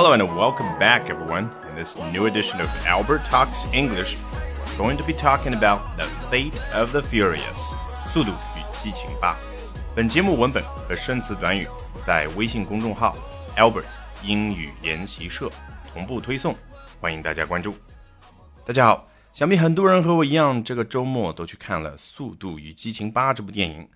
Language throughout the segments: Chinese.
Hello and welcome back, everyone. In this new edition of Albert Talks English, we're going to be talking about the fate of the furious. 速度与激情八。本节目文本和生词短语在微信公众号 Albert 英语研习社同步推送，欢迎大家关注。大家好，想必很多人和我一样，这个周末都去看了《速度与激情八》这部电影。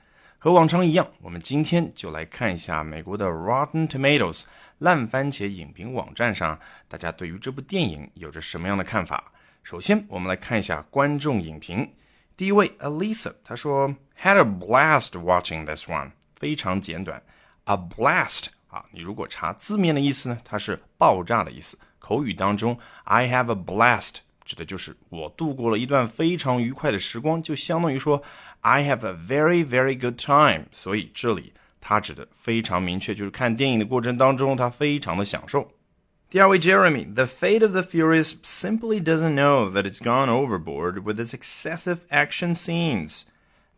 和往常一样，我们今天就来看一下美国的 Rotten Tomatoes 烂番茄影评网站上，大家对于这部电影有着什么样的看法。首先，我们来看一下观众影评。第一位 Alisa，他说 Had a blast watching this one，非常简短。A blast 啊，你如果查字面的意思呢，它是爆炸的意思。口语当中，I have a blast 指的就是我度过了一段非常愉快的时光，就相当于说。I have a very very good time，所以这里它指的非常明确，就是看电影的过程当中，他非常的享受。第二位 Jeremy，The Fate of the Furious simply doesn't know that it's gone overboard with its excessive action scenes.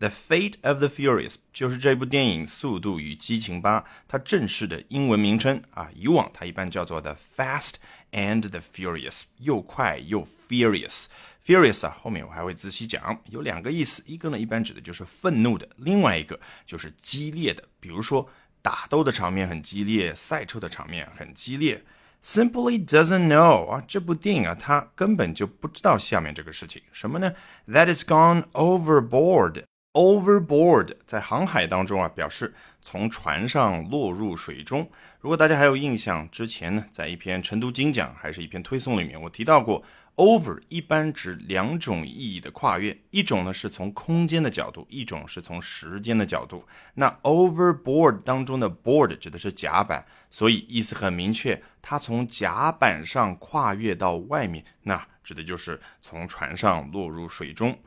The Fate of the Furious 就是这部电影《速度与激情八》它正式的英文名称啊，以往它一般叫做 The Fast and the Furious，又快又 furious。Furious 啊，后面我还会仔细讲，有两个意思，一个呢一般指的就是愤怒的，另外一个就是激烈的，比如说打斗的场面很激烈，赛车的场面很激烈。Simply doesn't know 啊，这部电影啊，它根本就不知道下面这个事情什么呢？That is gone overboard。Overboard 在航海当中啊，表示从船上落入水中。如果大家还有印象，之前呢，在一篇晨读精讲还是一篇推送里面，我提到过，over 一般指两种意义的跨越，一种呢是从空间的角度，一种是从时间的角度。那 overboard 当中的 board 指的是甲板，所以意思很明确，它从甲板上跨越到外面，那指的就是从船上落入水中。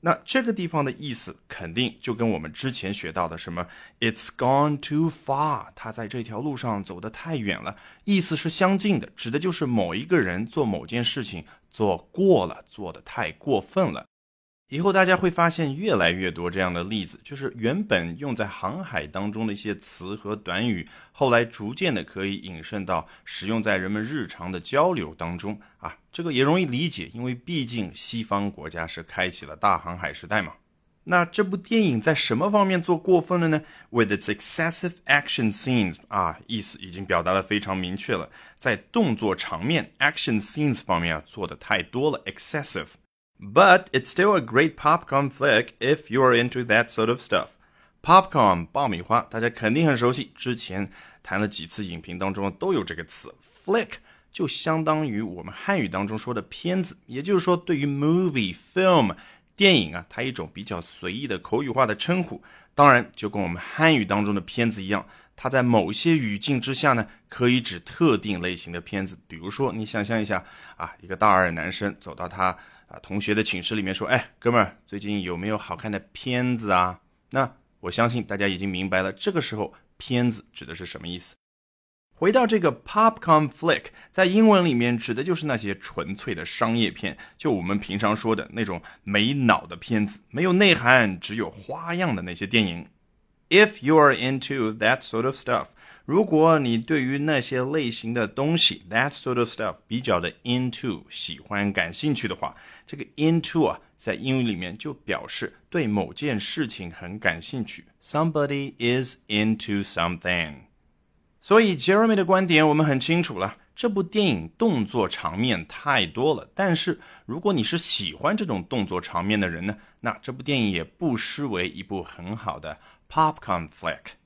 那这个地方的意思肯定就跟我们之前学到的什么 "It's gone too far"，他在这条路上走得太远了，意思是相近的，指的就是某一个人做某件事情做过了，做得太过分了。以后大家会发现越来越多这样的例子，就是原本用在航海当中的一些词和短语，后来逐渐的可以引申到使用在人们日常的交流当中啊。这个也容易理解，因为毕竟西方国家是开启了大航海时代嘛。那这部电影在什么方面做过分了呢？With its excessive action scenes 啊，意思已经表达的非常明确了，在动作场面 action scenes 方面啊做的太多了，excessive。But it's still a great popcorn flick if you are into that sort of stuff. Popcorn 爆米花，大家肯定很熟悉。之前谈了几次影评当中都有这个词。Flick 就相当于我们汉语当中说的片子，也就是说，对于 movie film 电影啊，它一种比较随意的口语化的称呼。当然，就跟我们汉语当中的片子一样，它在某些语境之下呢，可以指特定类型的片子。比如说，你想象一下啊，一个大二男生走到他。啊，同学的寝室里面说：“哎，哥们儿，最近有没有好看的片子啊？”那我相信大家已经明白了，这个时候“片子”指的是什么意思。回到这个 popcorn flick，在英文里面指的就是那些纯粹的商业片，就我们平常说的那种没脑的片子，没有内涵，只有花样的那些电影。If you are into that sort of stuff。如果你对于那些类型的东西，that sort of stuff 比较的 into 喜欢感兴趣的话，这个 into 啊，在英语里面就表示对某件事情很感兴趣。Somebody is into something。所以 Jeremy 的观点我们很清楚了， 这部电影动作场面太多了。但是如果你是喜欢这种动作场面的人呢，那这部电影也不失为一部很好的 popcorn flick。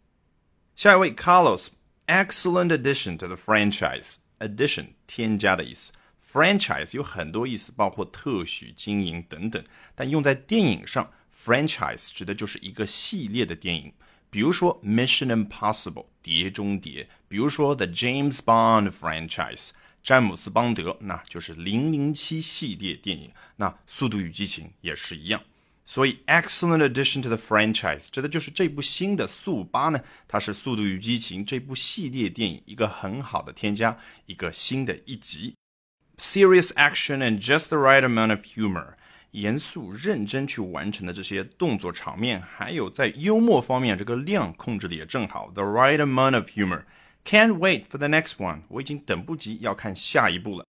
下一位 Carlos，excellent addition to the franchise。addition 添加的意思，franchise 有很多意思，包括特许经营等等。但用在电影上，franchise 指的就是一个系列的电影。比如说 Mission Impossible 碟中谍，比如说 The James Bond franchise 詹姆斯邦德，那就是零零七系列电影。那速度与激情也是一样。所以，excellent addition to the franchise 指的就是这部新的速八呢，它是《速度与激情》这部系列电影一个很好的添加，一个新的一集。Serious action and just the right amount of humor， 严肃认真去完成的这些动作场面，还有在幽默方面这个量控制的也正好，the right amount of humor，Can't wait for the next one，我已经等不及要看下一部了。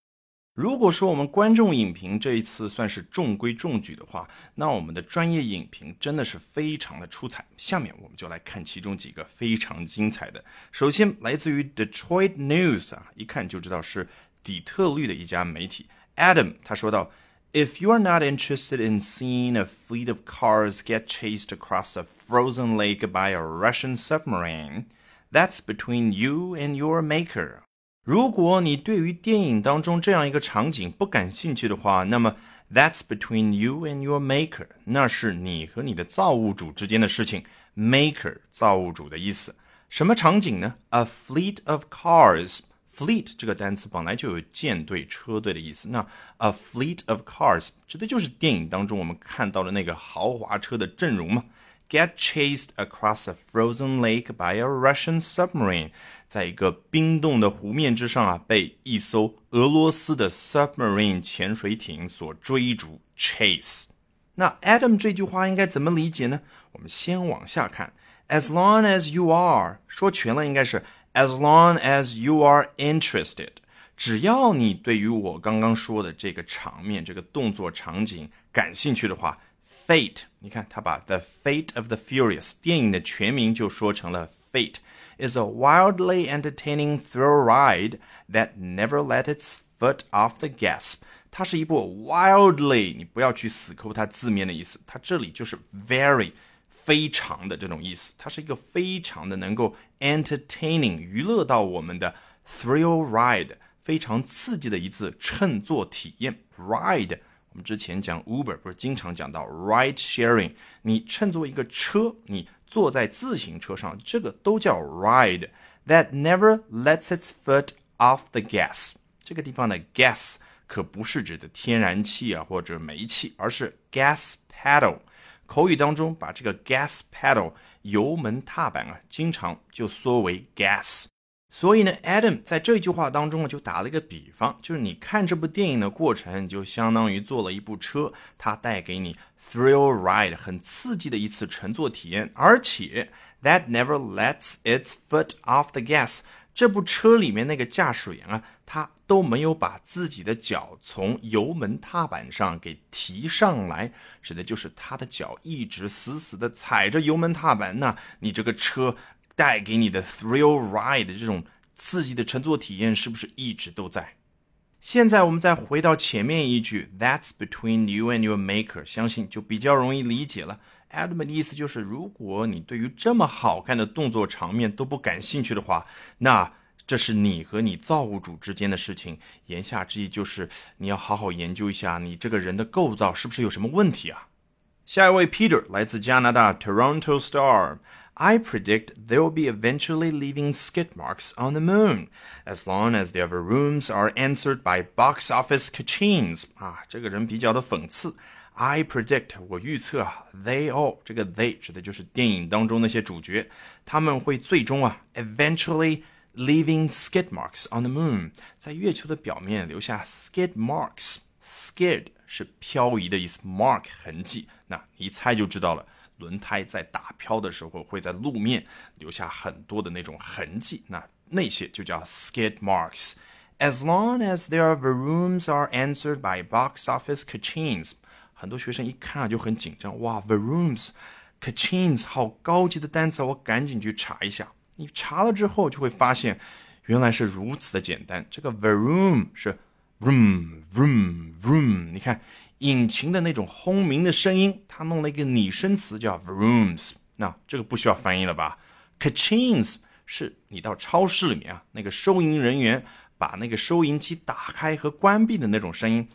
如果说我们观众影评这一次算是中规中矩的话，那我们的专业影评真的是非常的出彩。下面我们就来看其中几个非常精彩的。首先来自于 Detroit News 啊，一看就知道是底特律的一家媒体。Adam 他说道 ：“If you are not interested in seeing a fleet of cars get chased across a frozen lake by a Russian submarine, that's between you and your maker.” 如果你对于电影当中这样一个场景不感兴趣的话，那么 that's between you and your maker，那是你和你的造物主之间的事情。maker 造物主的意思，什么场景呢？A fleet of Fleet 这个单词本来就有舰队、车队的意思。那 a fleet of cars 指的就是电影当中我们看到的那个豪华车的阵容嘛。get chased across a frozen lake by a Russian submarine，在一个冰冻的湖面之上啊，被一艘俄罗斯的 submarine 潜水艇所追逐 chase。那 Adam 这句话应该怎么理解呢？我们先往下看，as long as you are 说全了应该是 as long as you are interested，只要你对于我刚刚说的这个场面、这个动作场景感兴趣的话。Fate，你看他把 The Fate of the Furious 电影的全名就说成了 Fate is a wildly entertaining thrill ride that never let its foot off the gas。它是一部 wildly，你不要去死抠它字面的意思，它这里就是 very 非常的这种意思，它是一个非常的能够 entertaining 娱乐到我们的 thrill ride，非常刺激的一次乘坐体验 ride。我们之前讲 Uber 不是经常讲到 ride sharing，你乘坐一个车，你坐在自行车上，这个都叫 ride。That never lets its foot off the gas。这个地方的 gas 可不是指的天然气啊或者煤气，而是 gas pedal。口语当中把这个 gas pedal 油门踏板啊，经常就缩为 gas。所以呢，Adam 在这句话当中呢，就打了一个比方，就是你看这部电影的过程，就相当于坐了一部车，它带给你 thrill ride 很刺激的一次乘坐体验，而且 that never lets its foot off the gas。这部车里面那个驾驶员啊，他都没有把自己的脚从油门踏板上给提上来，指的就是他的脚一直死死的踩着油门踏板。那你这个车。带给你的 thrill ride 这种刺激的乘坐体验是不是一直都在？现在我们再回到前面一句，That's between you and your maker，相信就比较容易理解了。Adam 的意思就是，如果你对于这么好看的动作场面都不感兴趣的话，那这是你和你造物主之间的事情。言下之意就是你要好好研究一下你这个人的构造是不是有什么问题啊？下一位 Peter 来自加拿大 Toronto Star。I predict they'll be eventually leaving skid marks on the moon, as long as their rooms are answered by box office kachins. 啊，这个人比较的讽刺。 I predict，我预测啊，they all，这个 they 指的就是电影当中那些主角，他们会最终啊，eventually leaving skid marks on the moon，在月球的表面留下 skid marks。skid 是漂移的意思，mark 痕迹，那一猜就知道了。轮胎在打漂的时候会在路面留下很多的那种痕迹，那那些就叫 skid marks。As long as their rooms are answered by box office kachins， 很多学生一看啊就很紧张，哇，rooms kachins 好高级的单词，我赶紧去查一下。你查了之后就会发现，原来是如此的简单。这个 vroom 是 room room room，你看。引擎的那种轰鸣的声音，它弄了一个拟声词叫 vrooms，那这个不需要翻译了吧？kachins 是你到超市里面啊，那个收银人员把那个收银机打开和关闭的那种声音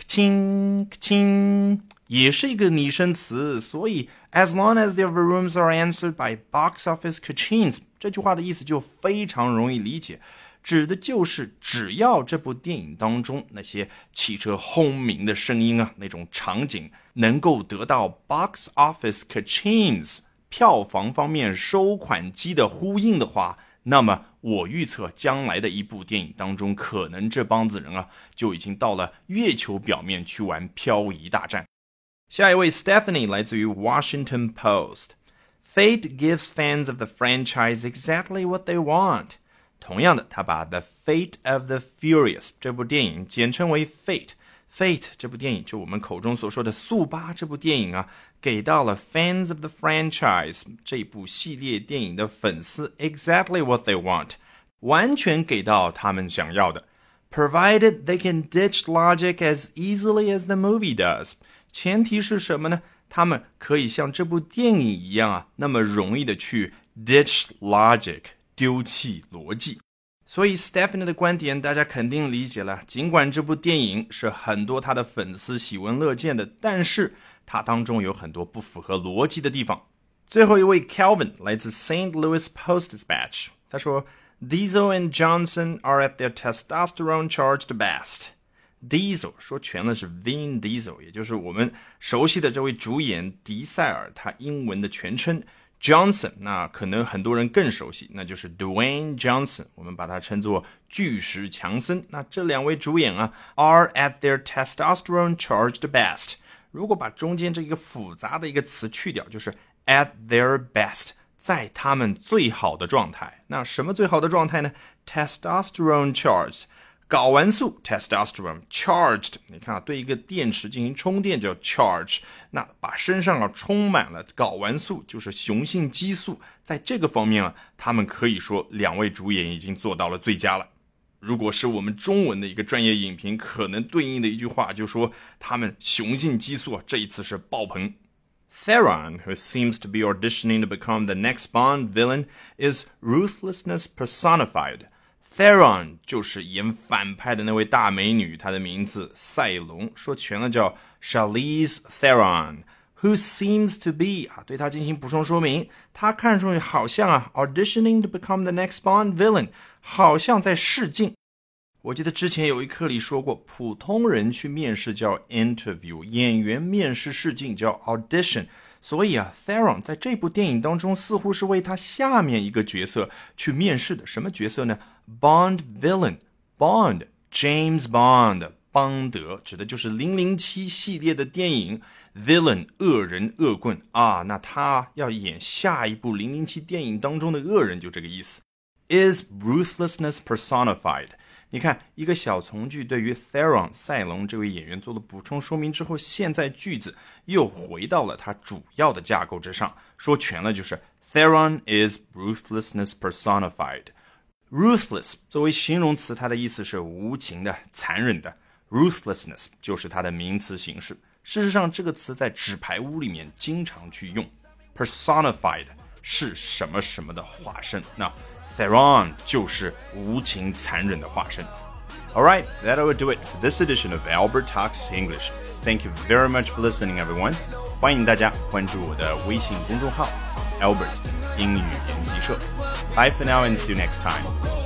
，kaching kaching 也是一个拟声词，所以 as long as their rooms are answered by box office kachins，这句话的意思就非常容易理解。指的就是只要这部电影当中那些汽车轰鸣的声音啊，那种场景能够得到 box office kachins 票房方面收款机的呼应的话，那么我预测将来的一部电影当中，可能这帮子人啊就已经到了月球表面去玩漂移大战。下一位 Stephanie 来自于 Washington Post，Fate gives fans of the franchise exactly what they want。 同样的，他把《The Fate of the Furious》这部电影简称为 Fate。 Fate 这部电影，就我们口中所说的速八这部电影啊，给到了 fans of the franchise 这部系列电影的粉丝 exactly what they want，完全给到他们想要的。Provided they can ditch logic as easily as the movie does，前提是什么呢？他们可以像这部电影一样啊，那么容易的去 ditch logic，丢弃逻辑。 所以 Stephanie 的观点大家肯定理解了。尽管这部电影是很多他的粉丝喜闻乐见的，但是它当中有很多不符合逻辑的地方。最后一位 Calvin 来自 St. Louis Post Dispatch，他说：“Diesel and Johnson are at their testosterone-charged best。” Diesel 说全了是 Vin Diesel，也就是我们熟悉的这位主演迪塞尔，他英文的全称。Johnson，那可能很多人更熟悉，那就是 Dwayne Johnson，我们把它称作巨石强森。那这两位主演啊，are at their testosterone charged best。如果把中间这一个复杂的一个词去掉，就是 at their best，在他们最好的状态。那什么最好的状态呢？testosterone charged。睾丸素 testosterone charged，你看啊，对一个电池进行充电叫 charge，那把身上啊充满了睾丸素，就是雄性激素，在这个方面啊，他们可以说两位主演已经做到了最佳了。如果是我们中文的一个专业影评，可能对应的一句话就说他们雄性激素啊这一次是爆棚。Theron, who seems to be auditioning to become the next Bond villain, is ruthlessness personified. Theron 就是演反派的那位大美女，她的名字赛隆，说全了叫 Charlize Theron，who seems to be 啊，对她进行补充说明，她看上去好像啊，auditioning to become the next Bond villain，好像在试镜。我记得之前有一课里说过，普通人去面试叫 interview，演员面试试镜叫 audition。所以啊，Theron 在这部电影当中似乎是为他下面一个角色去面试的。什么角色呢？Bond villain，Bond James Bond，邦德指的就是零零七系列的电影。Villain 恶人恶棍啊，那他要演下一部零零七电影当中的恶人，就这个意思。Is ruthlessness personified？你看，一个小从句对于 Theron 赛隆这位演员做了补充说明之后，现在句子又回到了它主要的架构之上。说全了就是 Theron is ruthlessness personified。Ruthless 作为形容词，它的意思是无情的、残忍的。Ruthlessness 就是它的名词形式。事实上，这个词在纸牌屋里面经常去用。Personified 是什么什么的化身？那。Theron 就是无情残忍的化身。All right, that will do it for this edition of Albert Talks English. Thank you very much for listening, everyone. 欢迎大家关注我的微信公众号 Albert 英语研习社。 Bye for now and see you next time.